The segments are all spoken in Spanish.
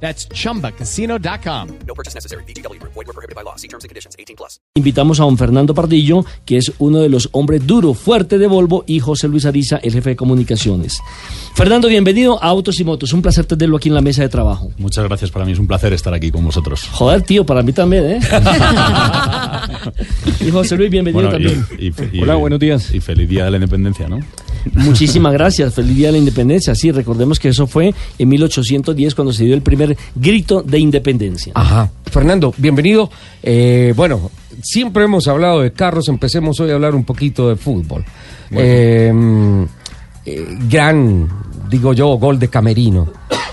That's chumbacasino.com. No purchase necessary. BGW. Void were prohibited by law. See terms and conditions. 18 plus. Invitamos a don Fernando Pardillo, que es uno de los hombres duro, fuerte de Volvo, y José Luis Ariza, el jefe de comunicaciones. Fernando, bienvenido a Autos y Motos. Un placer tenerlo aquí en la mesa de trabajo. Muchas gracias, para mí es un placer estar aquí con vosotros. Joder, tío, para mí también, ¿eh? y José Luis, bienvenido Bueno, y- también. y- y- Hola, buenos días. Y feliz día de la independencia, ¿no? Muchísimas gracias. Feliz Día de la Independencia. Sí, recordemos que eso fue en 1810 cuando se dio el primer grito de independencia. Ajá. Fernando, bienvenido. Eh, bueno, siempre hemos hablado de carros, empecemos hoy a hablar un poquito de fútbol. Eh, eh, gran, digo yo, gol de Camerino.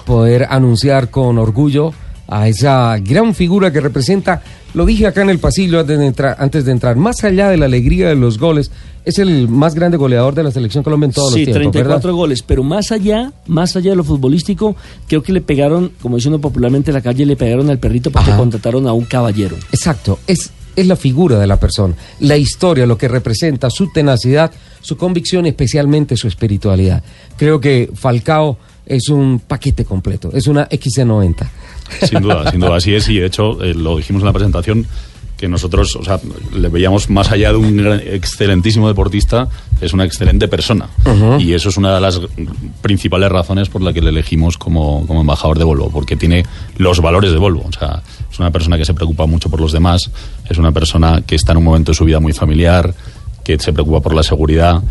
Poder anunciar con orgullo a esa gran figura que representa, lo dije acá en el pasillo antes de entrar, antes de entrar más allá de la alegría de los goles, es el más grande goleador de la selección Colombia en todos sí, los tiempos, 34 ¿verdad? goles, pero más allá, más allá de lo futbolístico, creo que le pegaron, como dice uno popularmente en la calle, le pegaron al perrito porque Ajá. contrataron a un caballero. Exacto, es, es la figura de la persona, la historia, lo que representa, su tenacidad, su convicción, especialmente su espiritualidad. Creo que Falcao es un paquete completo, es una XC90. Sin duda, sin duda, así es. Y de hecho, eh, lo dijimos en la presentación, que nosotros, o sea, le veíamos más allá de un gran- excelentísimo deportista, es una excelente persona. Y eso es una de las principales razones por la que le elegimos como, como embajador de Volvo, porque tiene los valores de Volvo. O sea, es una persona que se preocupa mucho por los demás, es una persona que está en un momento de su vida muy familiar, que se preocupa por la seguridad.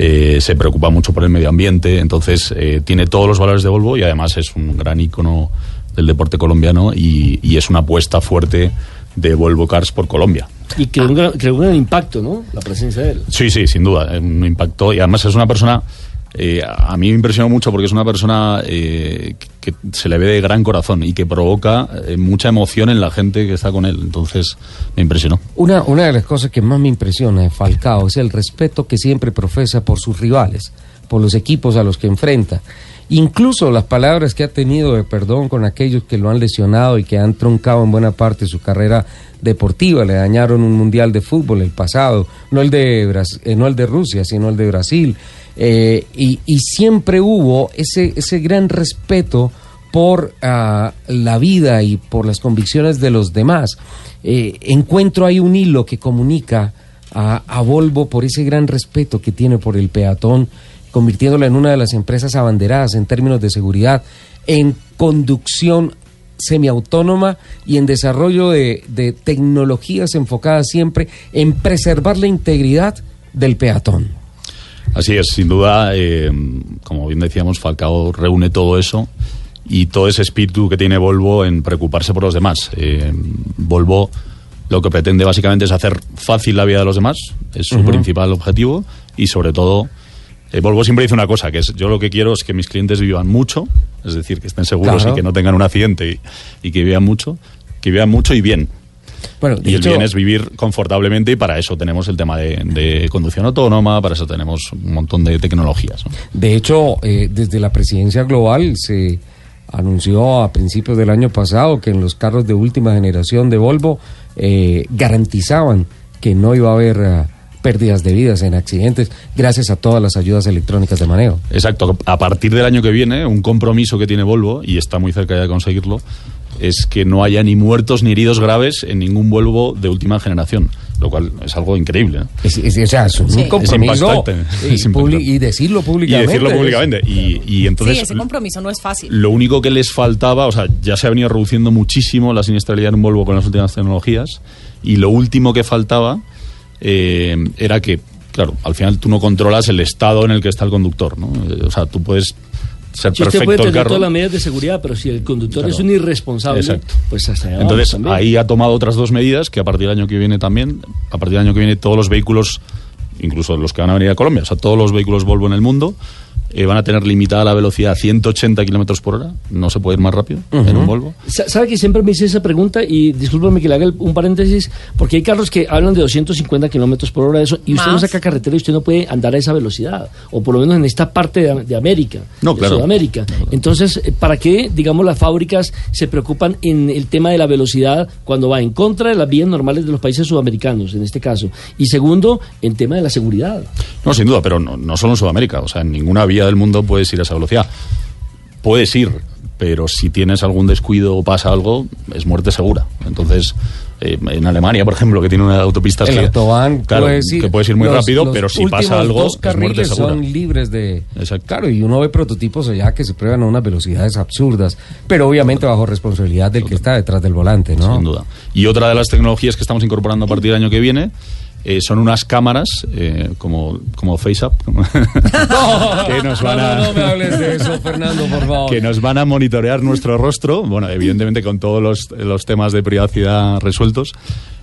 eh, se preocupa mucho por el medio ambiente, entonces eh, tiene todos los valores de Volvo y además es un gran icono del deporte colombiano y, y es una apuesta fuerte de Volvo Cars por Colombia. Y creó un, gran, creó un gran impacto, ¿no? La presencia de él. Sí, sí, sin duda, eh, un impacto y además es una persona, eh, a mí me impresionó mucho porque es una persona eh, que se le ve de gran corazón y que provoca eh, mucha emoción en la gente que está con él, entonces me impresionó. Una, una de las cosas que más me impresiona de Falcao es el respeto que siempre profesa por sus rivales, por los equipos a los que enfrenta. Incluso las palabras que ha tenido de perdón con aquellos que lo han lesionado y que han truncado en buena parte su carrera deportiva, le dañaron un mundial de fútbol el pasado, no el de, eh, no el de Rusia, sino el de Brasil. Eh, y, siempre hubo ese, ese gran respeto por ah, la vida y por las convicciones de los demás. Eh, encuentro ahí un hilo que comunica a, a Volvo por ese gran respeto que tiene por el peatón, convirtiéndola en una de las empresas abanderadas en términos de seguridad, en conducción semiautónoma y en desarrollo de, de tecnologías enfocadas siempre en preservar la integridad del peatón. Así es, sin duda, eh, como bien decíamos, Falcao reúne todo eso y todo ese espíritu que tiene Volvo en preocuparse por los demás. Eh, Volvo lo que pretende básicamente es hacer fácil la vida de los demás, es su principal objetivo y sobre todo eh, Volvo siempre dice una cosa, que es yo lo que quiero es que mis clientes vivan mucho, es decir, que estén seguros Claro. y que no tengan un accidente y, y que vivan mucho, que vivan mucho y bien. Bueno, Y el bien es vivir confortablemente y para eso tenemos el tema de, de conducción autónoma, para eso tenemos un montón de tecnologías. ¿no? De hecho, eh, desde la presidencia global se anunció a principios del año pasado que en los carros de última generación de Volvo eh, garantizaban que no iba a haber eh, pérdidas de vidas en accidentes gracias a todas las ayudas electrónicas de manejo. Exacto. A partir del año que viene, un compromiso que tiene Volvo, y está muy cerca ya de conseguirlo, es que no haya ni muertos ni heridos graves en ningún Volvo de última generación, lo cual es algo increíble. ¿no? Es, es- o sea, es un Sí. compromiso Es y, y decirlo Y públicamente. decirlo es- públicamente. Y, y entonces, sí, ese compromiso no es fácil. Lo único que les faltaba, o sea, ya se ha venido reduciendo muchísimo la siniestralidad en un Volvo con las últimas tecnologías, y lo último que faltaba eh, era que, claro, al final tú no controlas el estado en el que está el conductor, ¿no? Eh, O sea, tú puedes ser Si usted perfecto el carro. todas las medidas de seguridad, pero si el conductor Claro. es un irresponsable, Exacto. pues hasta allá Entonces, ahí ha tomado otras dos medidas que a partir del año que viene también, a partir del año que viene todos los vehículos, incluso los que van a venir a Colombia, o sea, todos los vehículos Volvo en el mundo, eh, van a tener limitada la velocidad a 180 kilómetros por hora. No se puede ir más rápido en un Volvo. Sa- ¿Sabe que siempre me hice esa pregunta? Y discúlpame que le haga el- un paréntesis, porque hay carros que hablan de 250 kilómetros por hora, eso, y usted no Más. saca carretera y usted no puede andar a esa velocidad, o por lo menos en esta parte de, de América, No, de claro. Sudamérica. Entonces, eh, ¿para qué, digamos, las fábricas se preocupan en el tema de la velocidad cuando va en contra de las vías normales de los países sudamericanos, en este caso? Y segundo, en tema de la seguridad. No, sin duda, pero no, no solo en Sudamérica. O sea, en ninguna vía del mundo puedes ir a esa velocidad. Puedes ir, pero si tienes algún descuido o pasa algo, es muerte segura. Entonces, eh, en Alemania, por ejemplo, que tiene una autopista El que, autobahn claro, puedes ir- que puedes ir muy los- rápido, los pero si pasa algo, dos es muerte carriles segura. son libres de Exacto. claro y uno ve prototipos allá que se prueban a unas velocidades absurdas pero obviamente bajo responsabilidad del que está detrás del volante no Sin duda. Y otra de las tecnologías que estamos incorporando a partir del año que viene eh, son unas cámaras eh, como, como FaceApp que nos van a... no, no me hables de eso Fernando por favor que nos van a monitorear nuestro rostro, bueno, evidentemente con todos los, los temas de privacidad resueltos,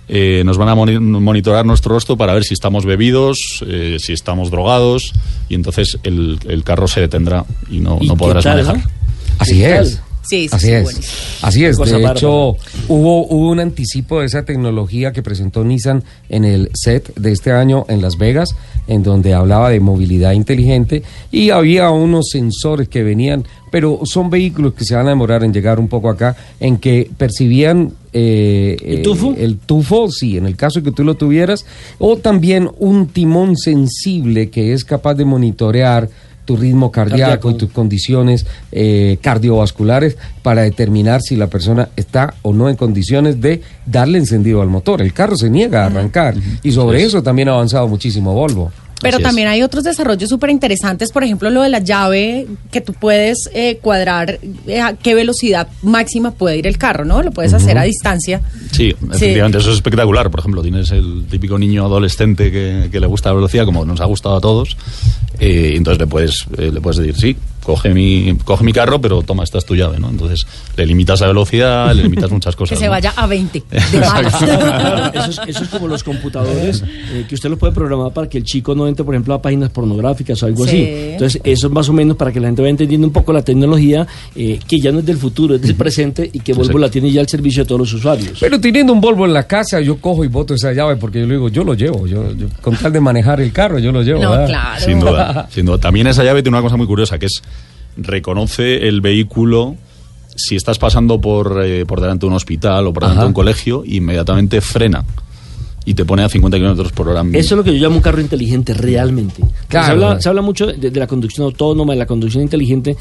eh, nos van a moni- monitorear nuestro rostro para ver si estamos bebidos, eh, si estamos drogados, y entonces el, el carro se detendrá y no, ¿Y no podrás tal, manejar. no? Así ¿Qué es. Sí, sí, Así sí, es. buenísimo. Así es. De hecho, hubo, hubo un anticipo de esa tecnología que presentó Nissan en el set de este año en Las Vegas, en donde hablaba de movilidad inteligente y había unos sensores que venían, pero son vehículos que se van a demorar en llegar un poco acá, en que percibían eh, ¿El eh, tufo? el tufo, sí, en el caso de que tú lo tuvieras, o también un timón sensible que es capaz de monitorear tu ritmo cardíaco, Cardíaco. y tus condiciones eh, cardiovasculares para determinar si la persona está o no en condiciones de darle encendido al motor. El carro se niega a arrancar y sobre eso también ha avanzado muchísimo Volvo. Pero Así es. también hay otros desarrollos súper interesantes, por ejemplo, lo de la llave, que tú puedes eh, cuadrar eh, a qué velocidad máxima puede ir el carro, ¿no? Lo puedes hacer a distancia. Sí, efectivamente, eso es espectacular. Por ejemplo, tienes el típico niño adolescente que, que le gusta la velocidad, como nos ha gustado a todos, eh, entonces le puedes, eh, le puedes decir, sí, coge mi, coge mi carro, pero toma, esta es tu llave, ¿no? Entonces le limitas la velocidad, le limitas muchas Que cosas. se ¿no? vaya a 20 de malas. Claro, eso, es, eso es como los computadores, eh, que usted lo puede programar para que el chico no entre, por ejemplo, a páginas pornográficas o algo Sí. así. Entonces, eso es más o menos para que la gente vaya entendiendo un poco la tecnología, eh, que ya no es del futuro, es del presente y que Volvo Exacto. la tiene ya al servicio de todos los usuarios. Pero teniendo un Volvo en la casa, yo cojo y boto esa llave porque yo le digo, yo lo llevo. Yo, yo- con tal de manejar el carro, yo lo llevo. No, ¿verdad? claro. Sin duda, sin duda. También esa llave tiene una cosa muy curiosa, que es reconoce el vehículo si estás pasando por, eh, por delante de un hospital o por delante Ajá. de un colegio, inmediatamente frena y te pone a 50 kilómetros por hora. Eso es lo que yo llamo un carro inteligente, realmente. Claro. Se, habla, se habla mucho de, de la conducción autónoma, de la conducción inteligente,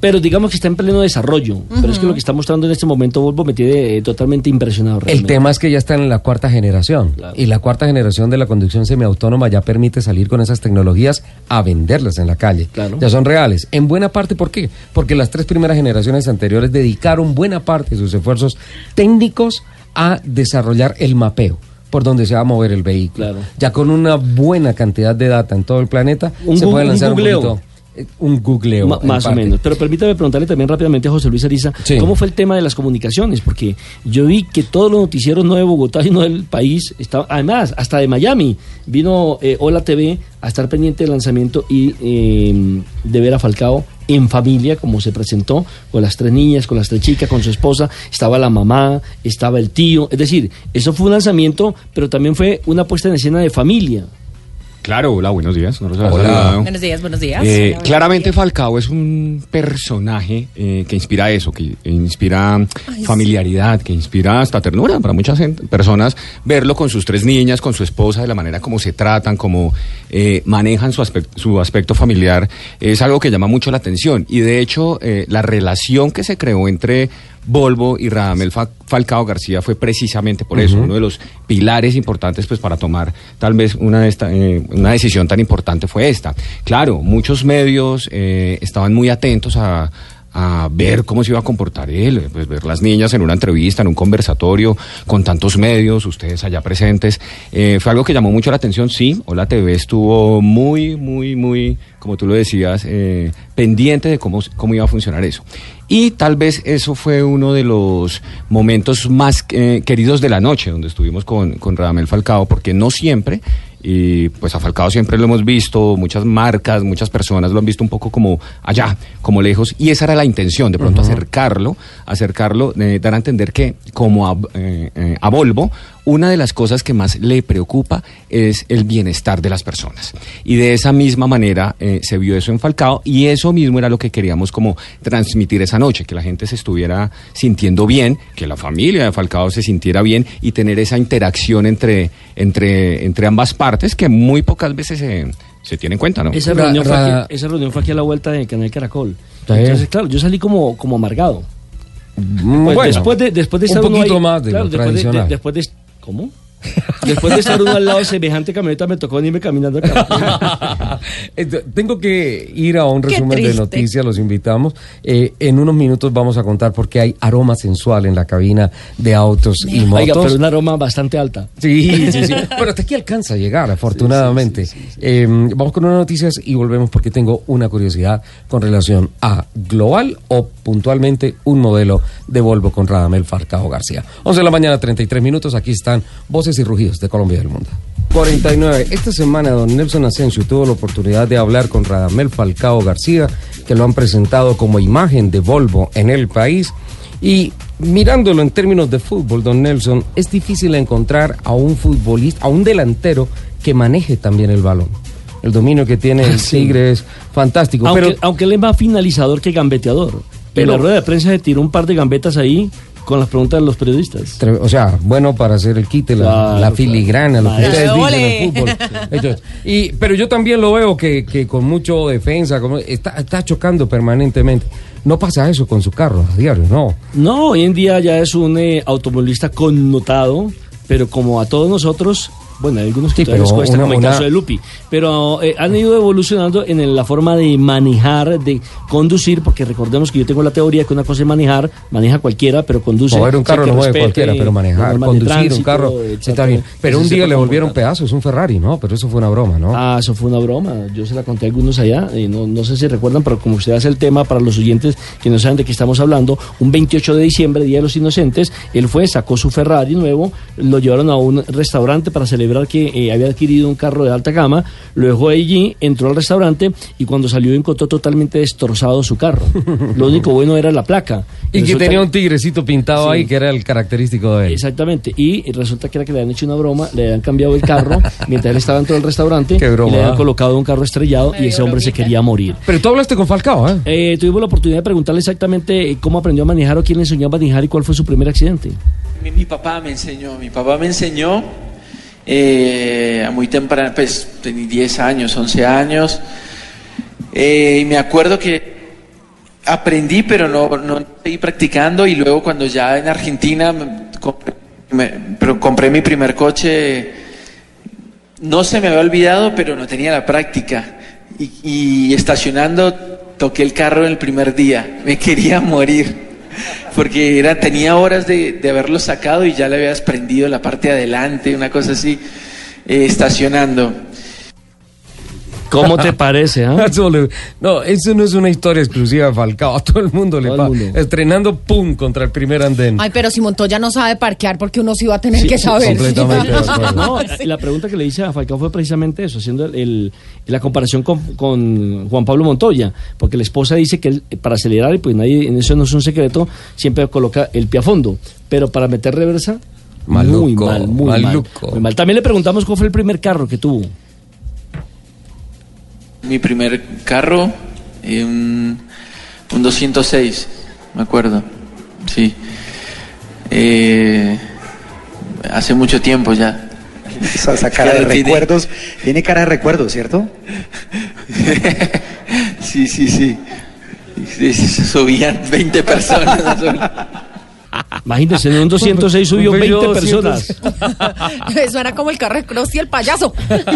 pero digamos que está en pleno desarrollo. Pero es que lo que está mostrando en este momento Volvo me tiene eh, totalmente impresionado. El tema es que ya están en la cuarta generación Claro. y la cuarta generación de la conducción semiautónoma ya permite salir con esas tecnologías a venderlas en la calle. Claro. Ya son reales. En buena parte, ¿por qué? Porque las tres primeras generaciones anteriores dedicaron buena parte de sus esfuerzos técnicos a desarrollar el mapeo por donde se va a mover el vehículo. Claro. Ya con una buena cantidad de data en todo el planeta, Un se puede un lanzar un, googleo. poquito, un googleo. Más o menos. Pero permítame preguntarle también rápidamente a José Luis Ariza, Sí. ¿cómo fue el tema de las comunicaciones? Porque yo vi que todos los noticieros, no de Bogotá, sino del país, estaban, además, hasta de Miami, vino eh, Hola TV a estar pendiente del lanzamiento y eh, de ver a Falcao en familia, como se presentó, con las tres niñas, con las tres chicas, con su esposa, estaba la mamá, estaba el tío, es decir, eso fue un lanzamiento, pero también fue una puesta en escena de familia. Claro, hola, buenos días. No los había Hola. saludado. Buenos días, buenos días. Eh, Hola, claramente buenos días. Falcao es un personaje eh, que inspira eso, que inspira familiaridad, que inspira hasta ternura para muchas gente- personas verlo con sus tres niñas, con su esposa, de la manera como se tratan, como eh, manejan su aspecto, su aspecto familiar, es algo que llama mucho la atención. Y de hecho, eh, la relación que se creó entre Volvo y Radamel Fa- Falcao García fue precisamente por eso, uno de los pilares importantes pues para tomar tal vez una, de esta- eh, una decisión tan importante fue esta. Claro, muchos medios eh, estaban muy atentos a, a ver cómo se iba a comportar él, pues ver las niñas en una entrevista, en un conversatorio, con tantos medios, ustedes allá presentes. Eh, fue algo que llamó mucho la atención, sí, Hola TV estuvo muy, muy, muy, como tú lo decías, eh, pendiente de cómo, cómo iba a funcionar eso. Y tal vez eso fue uno de los momentos más eh, queridos de la noche, donde estuvimos con, con Radamel Falcao, porque no siempre y pues a Falcao siempre lo hemos visto, muchas marcas, muchas personas lo han visto un poco como allá, como lejos, y esa era la intención, de pronto acercarlo, acercarlo, eh, dar a entender que como a, eh, eh, a Volvo, una de las cosas que más le preocupa es el bienestar de las personas. Y de esa misma manera eh, se vio eso en Falcao y eso mismo era lo que queríamos como transmitir esa noche, que la gente se estuviera sintiendo bien, que la familia de Falcao se sintiera bien y tener esa interacción entre, entre, entre ambas partes que muy pocas veces se, se tiene en cuenta, ¿no? Esa Ra- reunión, fue ra- aquí, esa reunión fue aquí a la vuelta de Canal Caracol. Entonces, claro, yo salí como, como amargado. Mm, Pues bueno, después de, después de un estar poquito ahí- más de claro, lo después de- de- tradicional. después de, ¿Cómo? después de estar uno al lado de semejante camioneta, me tocó venirme caminando acá. Tengo que ir a un resumen de noticias, los invitamos. Eh, en unos minutos vamos a contar por qué hay aroma sensual en la cabina de autos y motos. Oiga, pero una aroma bastante alta. Sí, sí, sí. Pero hasta aquí alcanza a llegar, afortunadamente. Eh, vamos con unas noticias y volvemos porque tengo una curiosidad con relación a Global o puntualmente un modelo de Volvo con Radamel Falcao García. 11 de la mañana, 33 minutos. Aquí están voces y rugidos de Colombia y del mundo. 49. Esta semana don Nelson Asensio tuvo la oportunidad de hablar con Radamel Falcao García, que lo han presentado como imagen de Volvo en el país. Y mirándolo en términos de fútbol, don Nelson, es difícil encontrar a un futbolista, a un delantero que maneje también el balón. El dominio que tiene el Sí. Tigre es fantástico. Aunque, pero aunque él es más finalizador que gambeteador. Pero- en la rueda de prensa se tiró un par de gambetas ahí con las preguntas de los periodistas. O sea, bueno para hacer el quite, la, Claro, la filigrana, lo que claro. ustedes Ole. dicen en fútbol. Entonces, y, pero yo también lo veo que, que con mucho defensa, como, está, está chocando permanentemente. No pasa eso con su carro a diario, no. No, hoy en día ya es un eh, automovilista connotado, pero como a todos nosotros, bueno, hay algunos que Sí, pero cuesta, una- como el una- caso de Lupi, pero eh, han ido evolucionando en el- la forma de manejar, de conducir, porque recordemos que yo tengo la teoría que una cosa es manejar, maneja cualquiera, pero conduce. Mover un carro no mueve cualquiera, pero manejar, conducir un carro etcétera. está bien. Pero un día le volvieron pedazos, un Ferrari, ¿no? Pero eso fue una broma, ¿no? Ah, eso fue una broma. Yo se la conté a algunos allá. Y no, no sé si recuerdan, pero como usted hace el tema para los oyentes que no saben de qué estamos hablando, un 28 de diciembre, Día de los Inocentes, él fue, sacó su Ferrari nuevo, lo llevaron a un restaurante para celebrar que eh, había adquirido un carro de alta gama, lo dejó allí, entró al restaurante y cuando salió encontró totalmente destrozado su carro. Lo único bueno era la placa. y que Resulta- tenía un tigrecito pintado Sí. ahí que era el característico de él. Exactamente, y resulta que era que le habían hecho una broma, le habían cambiado el carro mientras él estaba dentro del restaurante Qué broma, y le habían colocado un carro estrellado y ese hombre se quería morir. Pero tú hablaste con Falcao, ¿eh? Eh, tuvimos la oportunidad de preguntarle exactamente eh, cómo aprendió a manejar o quién le enseñó a manejar y cuál fue su primer accidente. Mi, mi papá me enseñó, mi papá me enseñó eh, a muy temprano, pues tenía 10 años, 11 años, eh, y me acuerdo que aprendí, pero no, no seguí practicando, y luego cuando ya en Argentina compré, mi primer coche, no se me había olvidado, pero no tenía la práctica, y estacionando toqué el carro el primer día, me quería morir porque era, tenía horas de, de haberlo sacado y ya le había desprendido la parte de adelante, una cosa así, eh, estacionando. ¿Cómo te parece? ah? Le- No, eso no es una historia exclusiva de Falcao. A todo el mundo le Todo pasa. Estrenando, ¡pum! contra el primer andén. Ay, pero si Montoya no sabe parquear, porque uno sí va a tener Sí, que saber. completamente. No, la pregunta que le hice a Falcao fue precisamente eso, haciendo el, el- la comparación con, con Juan Pablo Montoya, porque la esposa dice que él, eh, para acelerar, y pues nadie, en eso no es un secreto, siempre coloca el pie a fondo, pero para meter reversa, muy Maluco, mal, muy mal, maluco. muy mal. También le preguntamos cuál fue el primer carro que tuvo. Mi primer carro, eh, un, un 206, me acuerdo, sí. Eh, hace mucho tiempo ya. Esa, cara de recuerdos, tiene cara de recuerdos, ¿cierto? sí, sí, sí. Sí, sí, se subían 20 personas. Imagínense, en un 206 subió Un 20 bello personas, Eso era como el carro de Cross y el payaso.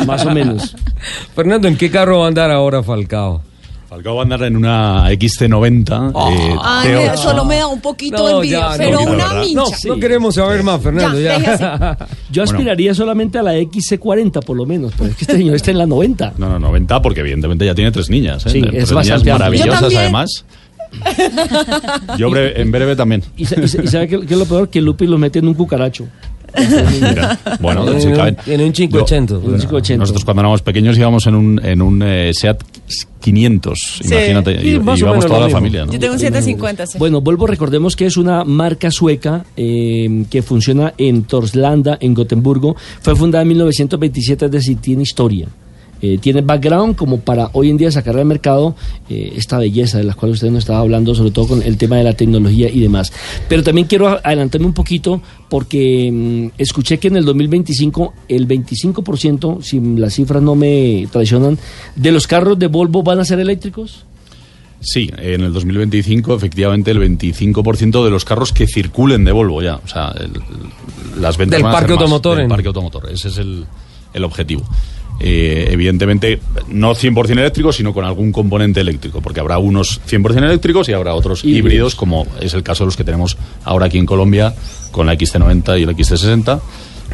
más o menos. Fernando, ¿en qué carro va a andar ahora Falcao? Falcao va a andar en una XC90. eh, Ay, T8. me- solo me da un poquito de No, envidia, ya, pero no, una mincha. No, no queremos saber más, Fernando. Ya, Ya. Yo aspiraría solamente a la XC40 por lo menos, pero es que este señor está en la 90. No, no, 90, porque evidentemente ya tiene tres niñas. ¿eh? Sí, tres es niñas maravillosas, también. además. Yo bre- en breve también. Y, y y sabe qué, qué es lo peor? Que Lupi lo mete en un cucaracho. Mira, bueno, En un- caben. en un 580. Yo- Un 580. Nosotros cuando éramos pequeños íbamos en un, en un eh, SEAT 500, Sí. imagínate, Sí, íbamos toda la mismo. familia, ¿no? Yo tengo un 750, sí. Bueno, Volvo recordemos que es una marca sueca eh, que funciona en Torslanda, en Gotemburgo. Fue fundada en 1927, es decir, tiene historia. Eh, tiene background como para hoy en día sacar al mercado eh, esta belleza de la cual usted nos estaba hablando, sobre todo con el tema de la tecnología y demás. Pero también quiero adelantarme un poquito porque mm, escuché que en el 2025 el 25%, si las cifras no me traicionan, de los carros de Volvo van a ser eléctricos. Sí, en el 2025 efectivamente el 25% de los carros que circulen de Volvo ya, o sea, el- las ventas Del van a parque automotor del parque automotor, ese es el, el objetivo. Eh, evidentemente, no 100% eléctrico, sino con algún componente eléctrico, porque habrá unos 100% eléctricos y habrá otros Híbridos. híbridos, como es el caso de los que tenemos ahora aquí en Colombia, con la XT90 y el XT60.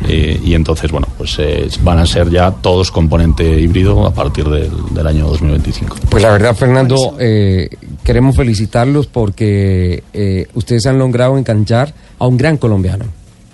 eh, y entonces, bueno, pues eh, van a ser ya todos componente híbrido a partir del, del año 2025. Pues la verdad, Fernando, eh, queremos felicitarlos porque eh, ustedes han logrado enganchar a un gran colombiano.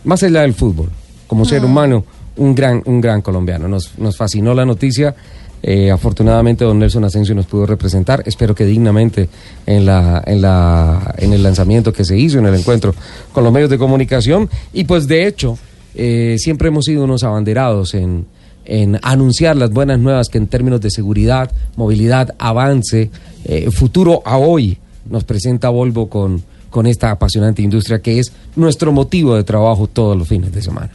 Más allá del fútbol, como ser humano, un gran, un gran colombiano. Nos, nos fascinó la noticia. Eh, afortunadamente, don Nelson Asensio nos pudo representar. Espero que dignamente en, la, en, la, en el lanzamiento que se hizo, en el encuentro con los medios de comunicación. Y pues, de hecho, eh, siempre hemos sido unos abanderados en, en anunciar las buenas nuevas que en términos de seguridad, movilidad, avance, eh, futuro a hoy nos presenta Volvo con, con esta apasionante industria que es nuestro motivo de trabajo todos los fines de semana.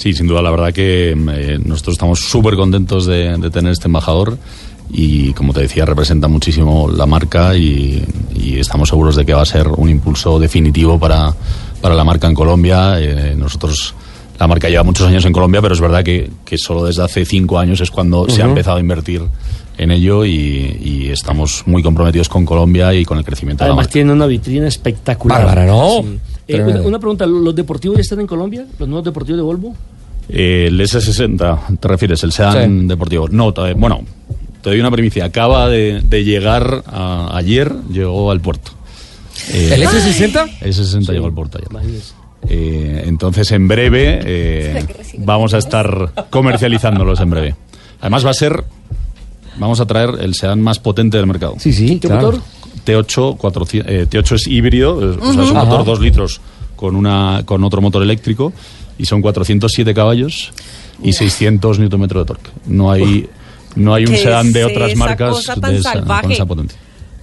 Sí, sin duda, la verdad que eh, nosotros estamos súper contentos de, de tener este embajador y, como te decía, representa muchísimo la marca y, y estamos seguros de que va a ser un impulso definitivo para, para la marca en Colombia. Eh, nosotros, la marca lleva muchos años en Colombia, pero es verdad que, que solo desde hace cinco años es cuando se ha empezado a invertir en ello y, y estamos muy comprometidos con Colombia y con el crecimiento de la Además marca. tiene una vitrina espectacular. Bárbara, ¿no? Sí. Eh, una, una pregunta, ¿los deportivos ya están en Colombia? ¿Los nuevos deportivos de Volvo? Eh, el S60, ¿te refieres? El sedán Sí. deportivo. No, todavía- bueno, te doy una primicia. Acaba de, de llegar a- ayer, llegó al puerto. Eh, ¿El S60? El S60 llegó al puerto ayer. Eh, entonces, en breve eh, vamos a estar comercializándolos en breve. Además, va a ser. Vamos a traer el sedán más potente del mercado. Sí, sí, ¿Qué claro. motor? T8, 400, eh, T8 es híbrido, es, o sea, es un motor 2 litros con, una, con otro motor eléctrico y son 407 caballos y 600 Nm de torque. No hay, no hay un ¿Qué sedán de otras marcas de esa- con esa potencia.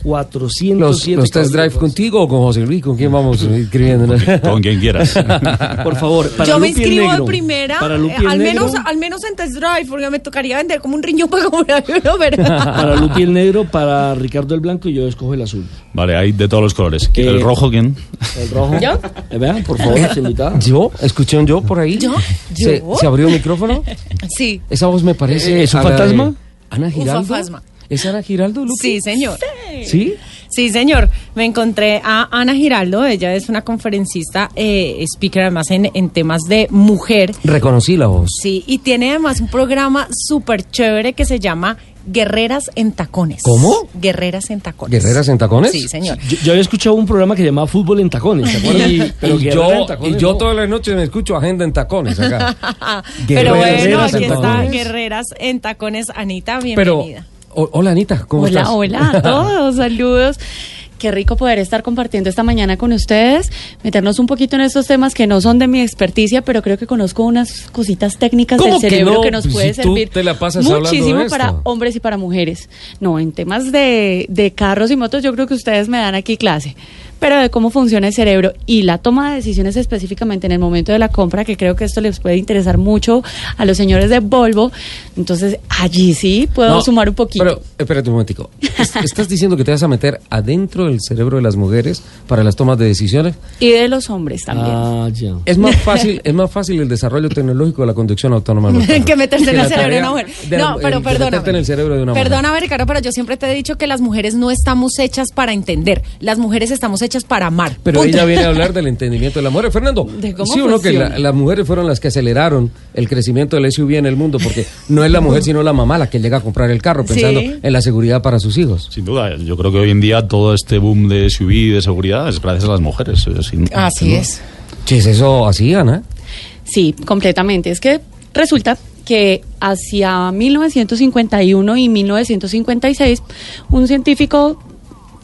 407 ¿Los, los test drive contigo o con José Luis? ¿Con quién vamos escribiendo? Con quien quieras. Por favor, para Yo me Lupi inscribo negro. de primera, Para eh, al, negro. menos, al menos en test drive, porque me tocaría vender como un riñón para comprar uno, ¿verdad? Para Lupi el negro, para Ricardo el blanco y yo escojo el azul. vale, hay de todos los colores. Eh, ¿El rojo quién? El rojo. ¿Yo? Eh, vean, por favor, señorita. ¿Yo? ¿Escuché un yo por ahí? ¿Yo? ¿Se, ¿Yo? ¿Se abrió el micrófono? Sí. Esa voz me parece... Eh, ¿es un fantasma? ¿Ana Giraldo? fantasma. ¿Es Ana Giraldo, Lupi? Sí, señor. ¿Sí? Sí, señor. Me encontré a Ana Giraldo. Ella es una conferencista, eh, speaker además en, en temas de mujer. Reconocí la voz. Sí, y tiene además un programa súper chévere que se llama Guerreras en Tacones. ¿Cómo? Guerreras en Tacones. ¿Guerreras en tacones? Sí, señor. Yo, yo había escuchado un programa que se llamaba Fútbol en Tacones, ¿se acuerdan? Y, Pero y yo, en Tacones, y yo no. todas las noches me escucho agenda en tacones acá. Pero bueno, aquí en está Tacones. Guerreras en Tacones. Anita, Pero, bienvenida. O- hola Anita, ¿cómo hola, estás? hola a todos, saludos. Qué rico poder estar compartiendo esta mañana con ustedes, meternos un poquito en estos temas que no son de mi experticia, pero creo que conozco unas cositas técnicas ¿Cómo del que cerebro no? que nos Pues puede si servir te la pasas hablando de muchísimo esto. para hombres y para mujeres. No, en temas de, de carros y motos yo creo que ustedes me dan aquí clase, pero de cómo funciona el cerebro y la toma de decisiones específicamente en el momento de la compra, que creo que esto les puede interesar mucho a los señores de Volvo. Entonces, allí sí puedo No, sumar un poquito. Pero, espérate un momentico. Es- ¿Estás diciendo que te vas a meter adentro del cerebro de las mujeres para las tomas de decisiones? y de los hombres también. Ah, ya. Es más fácil, es más fácil el desarrollo tecnológico de la conducción autónoma. que meterse en el la cerebro de una mujer. de la- no, pero el- que perdóname. meterte en el cerebro de una mujer. Perdóname, Ricardo, pero yo siempre te he dicho que las mujeres no estamos hechas para entender. Las mujeres estamos hechas para amar. Pero Punto. ella viene a hablar del entendimiento de la mujer. Fernando, De cómo sí o no que la- las mujeres fueron las que aceleraron el crecimiento del SUV en el mundo, porque no es la mujer sino la mamá la que llega a comprar el carro pensando Sí. en la seguridad para sus hijos. Sin duda, yo creo que hoy en día todo este boom de SUV y de seguridad es gracias a las mujeres. eh, sin- Así sin es. ¿es eso así, Ana? Sí, completamente. Es que resulta que hacia 1951 y 1956 un científico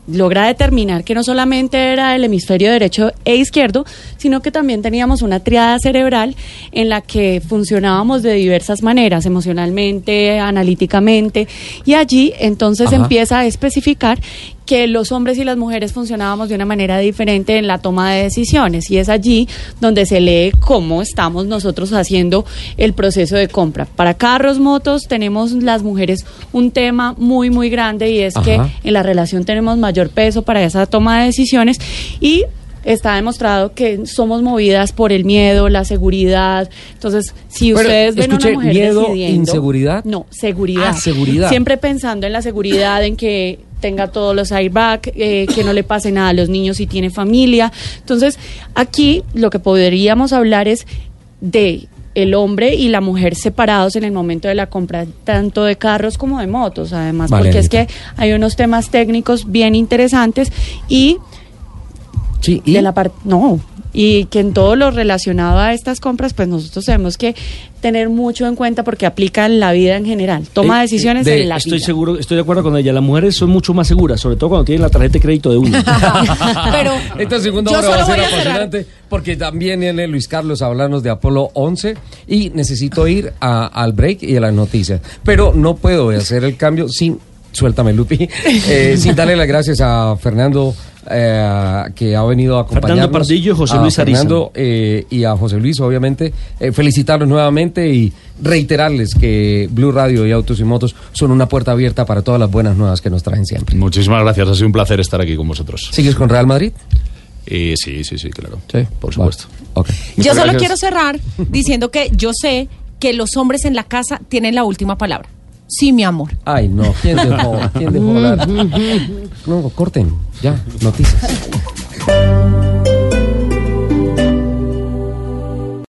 logra determinar que no solamente era el hemisferio derecho e izquierdo, sino que también teníamos una triada cerebral en la que funcionábamos de diversas maneras, emocionalmente, analíticamente, y allí entonces Ajá. empieza a especificar que los hombres y las mujeres funcionábamos de una manera diferente en la toma de decisiones y es allí donde se lee cómo estamos nosotros haciendo el proceso de compra. Para carros, motos, tenemos las mujeres un tema muy, muy grande y es que en la relación tenemos mayor peso para esa toma de decisiones y está demostrado que somos movidas por el miedo, la seguridad. Entonces, si Pero, ustedes ven escuche, una mujer miedo, decidiendo, inseguridad. no, seguridad. Ah, seguridad. Siempre pensando en la seguridad, en que tenga todos los airbags, eh, que no le pase nada a los niños si tiene familia. Entonces, aquí lo que podríamos hablar es de el hombre y la mujer separados en el momento de la compra tanto de carros como de motos, además, Vale, porque es que hay unos temas técnicos bien interesantes y Sí, y de la parte no y que en todo lo relacionado a estas compras pues nosotros tenemos que tener mucho en cuenta porque aplica en la vida en general toma Eh, decisiones de- en la estoy vida seguro, estoy de acuerdo con ella. Las mujeres son mucho más seguras, sobre todo cuando tienen la tarjeta de crédito de uno. pero Esta segunda hora va a ser cerrar. apasionante porque también viene Luis Carlos a hablarnos de Apolo 11 y necesito ir a- al break y a las noticias. Pero no puedo hacer el cambio sin, suéltame Lupi, eh, sin darle las gracias a Fernando eh, que ha venido a acompañarnos. Fernando Pardillo y José a Luis. Fernando eh, y a José Luis, obviamente. Eh, felicitarlos nuevamente y reiterarles que Blue Radio y Autos y Motos son una puerta abierta para todas las buenas nuevas que nos traen siempre. Muchísimas gracias, ha sido un placer estar aquí con vosotros. ¿Sigues con Real Madrid? Eh, sí, sí, sí, claro. Sí, por supuesto. Yo solo gracias. quiero cerrar diciendo que yo sé que los hombres en la casa tienen la última palabra. Sí, mi amor. Ay, no. ¿Quién dejó, ¿quién dejó hablar? No, corten. Ya, noticias.